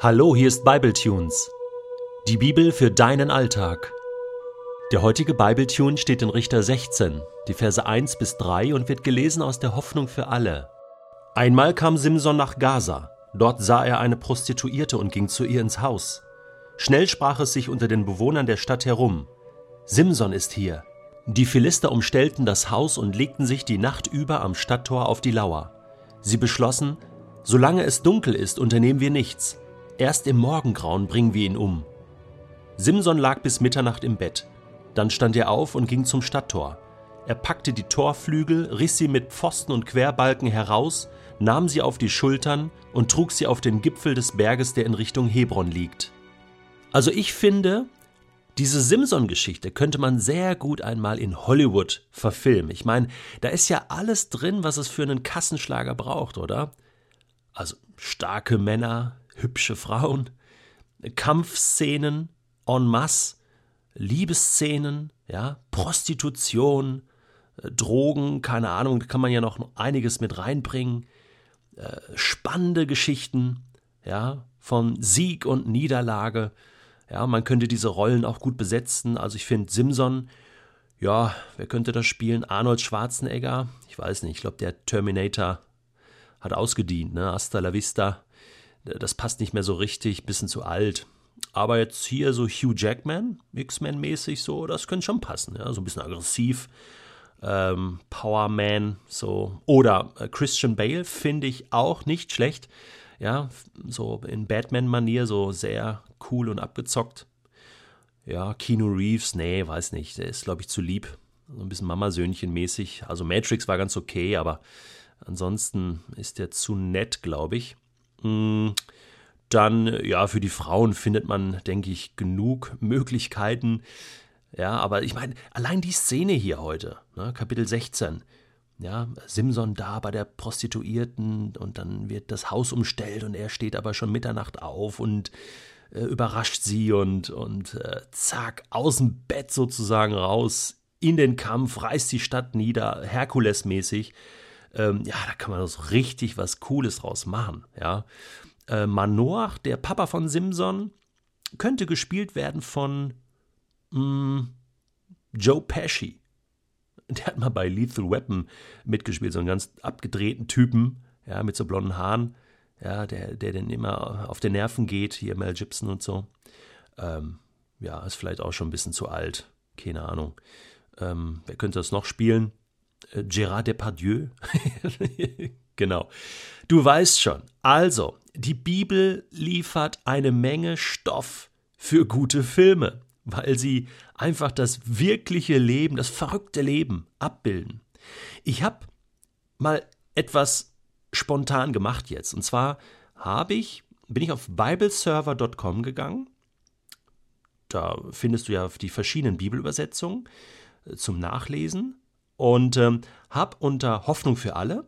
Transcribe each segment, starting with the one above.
Hallo, hier ist Bibletunes. Die Bibel für deinen Alltag. Der heutige Bibletune steht in Richter 16, die Verse 1 bis 3 und wird gelesen aus der Hoffnung für alle. Einmal kam Simson nach Gaza. Dort sah er eine Prostituierte und ging zu ihr ins Haus. Schnell sprach es sich unter den Bewohnern der Stadt herum. Simson ist hier. Die Philister umstellten das Haus und legten sich die Nacht über am Stadttor auf die Lauer. Sie beschlossen, solange es dunkel ist, unternehmen wir nichts. Erst im Morgengrauen bringen wir ihn um. Simson lag bis Mitternacht im Bett. Dann stand er auf und ging zum Stadttor. Er packte die Torflügel, riss sie mit Pfosten und Querbalken heraus, nahm sie auf die Schultern und trug sie auf den Gipfel des Berges, der in Richtung Hebron liegt. Also ich finde, diese Simson-Geschichte könnte man sehr gut einmal in Hollywood verfilmen. Ich meine, da ist ja alles drin, was es für einen Kassenschlager braucht, oder? Also starke Männer, hübsche Frauen, Kampfszenen en masse, Liebesszenen, ja, Prostitution, äh, Drogen, keine Ahnung, da kann man ja noch einiges mit reinbringen, äh, spannende Geschichten, ja, von Sieg und Niederlage. Ja, man könnte diese Rollen auch gut besetzen. Also ich finde Simson, ja, wer könnte das spielen? Arnold Schwarzenegger? Ich weiß nicht, ich glaube, der Terminator hat ausgedient, ne? Hasta la vista das passt nicht mehr so richtig, bisschen zu alt. Aber jetzt hier so Hugh Jackman, X-Men-mäßig so, das könnte schon passen, ja, so ein bisschen aggressiv. Ähm, Power so. Oder äh, Christian Bale finde ich auch nicht schlecht. Ja, so in Batman-Manier, so sehr cool und abgezockt. Ja, Keanu Reeves, nee, weiß nicht, der ist, glaube ich, zu lieb. So ein bisschen Mamasöhnchen-mäßig. Also Matrix war ganz okay, aber ansonsten ist der zu nett, glaube ich. Mm, dann, ja, für die Frauen findet man, denke ich, genug Möglichkeiten. Ja, aber ich meine, allein die Szene hier heute, ne, Kapitel 16, ja, Simson da bei der Prostituierten und dann wird das Haus umstellt und er steht aber schon Mitternacht auf und äh, überrascht sie und, und äh, zack, aus dem Bett sozusagen raus in den Kampf, reißt die Stadt nieder, Herkules-mäßig. Ähm, ja, da kann man so richtig was Cooles draus machen. Ja. Äh, Manoach, der Papa von Simson, könnte gespielt werden von mh, mm, Joe Pesci. Der hat mal bei Lethal Weapon mitgespielt, so einen ganz abgedrehten Typen, ja, mit so blonden Haaren, ja, der, der dann immer auf den Nerven geht, hier Mel Gibson und so. Ähm, ja, ist vielleicht auch schon ein bisschen zu alt, keine Ahnung. Ähm, wer könnte das noch spielen? Äh, Gérard Depardieu. genau. Du weißt schon. Also, die Bibel liefert eine Menge Stoff für gute Filme, weil sie einfach das wirkliche Leben, das verrückte Leben abbilden. Ich habe mal etwas spontan gemacht jetzt. Und zwar habe ich, bin ich auf bibleserver.com gegangen. Da findest du ja die verschiedenen Bibelübersetzungen äh, zum Nachlesen und ähm, habe unter Hoffnung für alle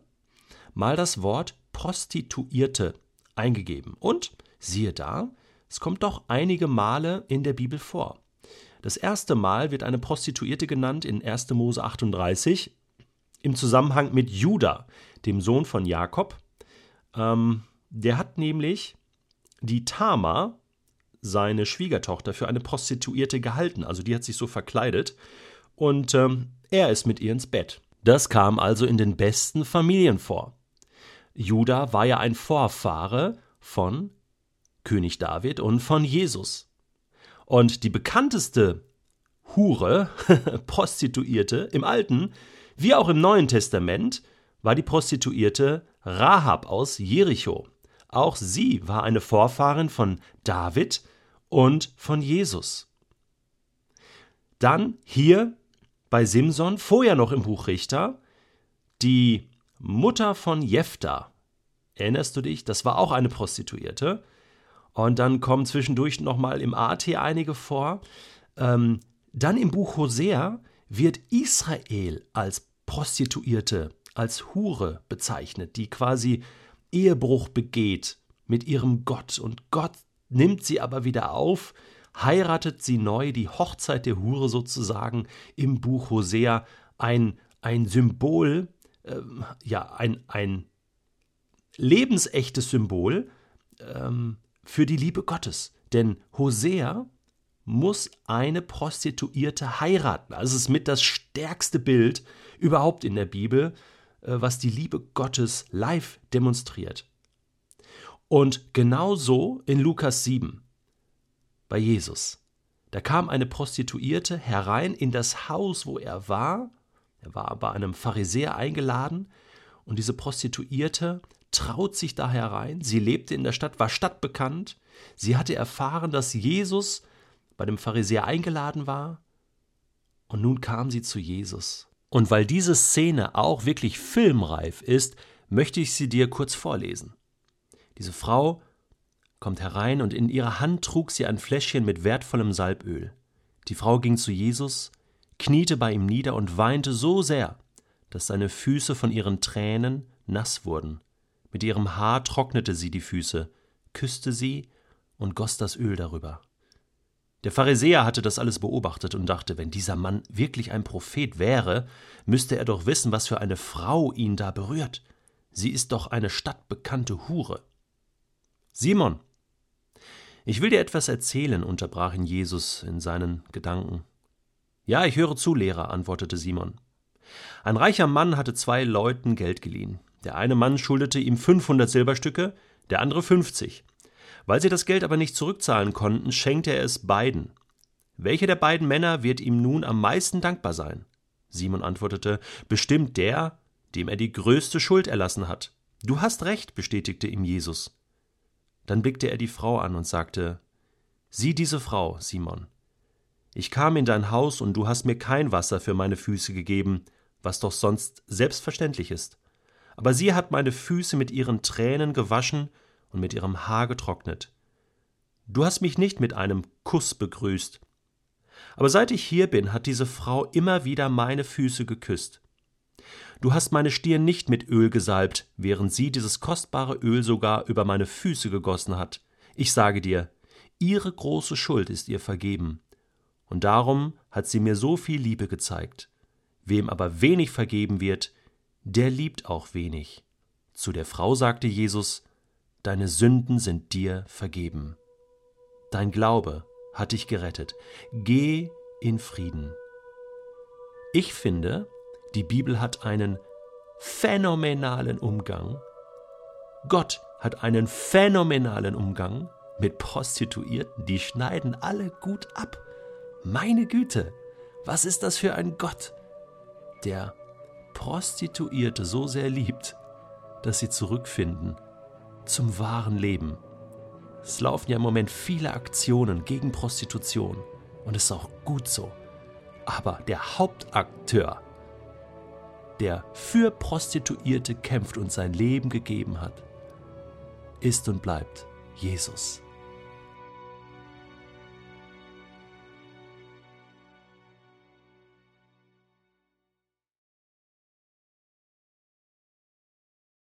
mal das Wort Prostituierte eingegeben. Und siehe da, es kommt doch einige Male in der Bibel vor. Das erste Mal wird eine Prostituierte genannt in 1. Mose 38 im Zusammenhang mit Judah, dem Sohn von Jakob. Ähm, der hat nämlich die Tama, seine Schwiegertochter, für eine Prostituierte gehalten. Also die hat sich so verkleidet. Und ähm, er ist mit ihr ins Bett. Das kam also in den besten Familien vor. Judah war ja ein Vorfahre von König David und von Jesus. Und die bekannteste Hure, Prostituierte im Alten wie auch im Neuen Testament war die Prostituierte Rahab aus Jericho. Auch sie war eine Vorfahrin von David und von Jesus. Dann hier bei Simson, vorher noch im Buch Richter, die Mutter von Jephtha. Erinnerst du dich? Das war auch eine Prostituierte. Und dann kommen zwischendurch nochmal im AT einige vor. Ähm, dann im Buch Hosea wird Israel als Prostituierte, als Hure bezeichnet, die quasi Ehebruch begeht mit ihrem Gott. Und Gott nimmt sie aber wieder auf heiratet sie neu, die Hochzeit der Hure sozusagen im Buch Hosea, ein, ein Symbol, äh, ja, ein, ein lebensechtes Symbol ähm, für die Liebe Gottes. Denn Hosea muss eine Prostituierte heiraten. Also es ist mit das stärkste Bild überhaupt in der Bibel, äh, was die Liebe Gottes live demonstriert. Und genauso in Lukas 7 bei Jesus. Da kam eine Prostituierte herein in das Haus, wo er war. Er war bei einem Pharisäer eingeladen. Und diese Prostituierte traut sich da herein. Sie lebte in der Stadt, war stadtbekannt. Sie hatte erfahren, dass Jesus bei dem Pharisäer eingeladen war. Und nun kam sie zu Jesus. Und weil diese Szene auch wirklich filmreif ist, möchte ich sie dir kurz vorlesen. Diese Frau kommt herein und in ihrer Hand trug sie ein Fläschchen mit wertvollem Salböl. Die Frau ging zu Jesus, kniete bei ihm nieder und weinte so sehr, dass seine Füße von ihren Tränen nass wurden. Mit ihrem Haar trocknete sie die Füße, küsste sie und goss das Öl darüber. Der Pharisäer hatte das alles beobachtet und dachte, wenn dieser Mann wirklich ein Prophet wäre, müsste er doch wissen, was für eine Frau ihn da berührt. Sie ist doch eine stadtbekannte Hure. Simon, ich will dir etwas erzählen, unterbrach ihn Jesus in seinen Gedanken. Ja, ich höre zu, Lehrer, antwortete Simon. Ein reicher Mann hatte zwei Leuten Geld geliehen. Der eine Mann schuldete ihm 500 Silberstücke, der andere 50. Weil sie das Geld aber nicht zurückzahlen konnten, schenkte er es beiden. Welcher der beiden Männer wird ihm nun am meisten dankbar sein? Simon antwortete, bestimmt der, dem er die größte Schuld erlassen hat. Du hast recht, bestätigte ihm Jesus. Dann blickte er die Frau an und sagte Sieh diese Frau, Simon. Ich kam in dein Haus und du hast mir kein Wasser für meine Füße gegeben, was doch sonst selbstverständlich ist. Aber sie hat meine Füße mit ihren Tränen gewaschen und mit ihrem Haar getrocknet. Du hast mich nicht mit einem Kuss begrüßt. Aber seit ich hier bin, hat diese Frau immer wieder meine Füße geküsst. Du hast meine Stirn nicht mit Öl gesalbt, während sie dieses kostbare Öl sogar über meine Füße gegossen hat. Ich sage dir, ihre große Schuld ist ihr vergeben. Und darum hat sie mir so viel Liebe gezeigt. Wem aber wenig vergeben wird, der liebt auch wenig. Zu der Frau sagte Jesus, Deine Sünden sind dir vergeben. Dein Glaube hat dich gerettet. Geh in Frieden. Ich finde, die Bibel hat einen phänomenalen Umgang. Gott hat einen phänomenalen Umgang mit Prostituierten. Die schneiden alle gut ab. Meine Güte, was ist das für ein Gott, der Prostituierte so sehr liebt, dass sie zurückfinden zum wahren Leben. Es laufen ja im Moment viele Aktionen gegen Prostitution und es ist auch gut so. Aber der Hauptakteur der für Prostituierte kämpft und sein Leben gegeben hat, ist und bleibt Jesus.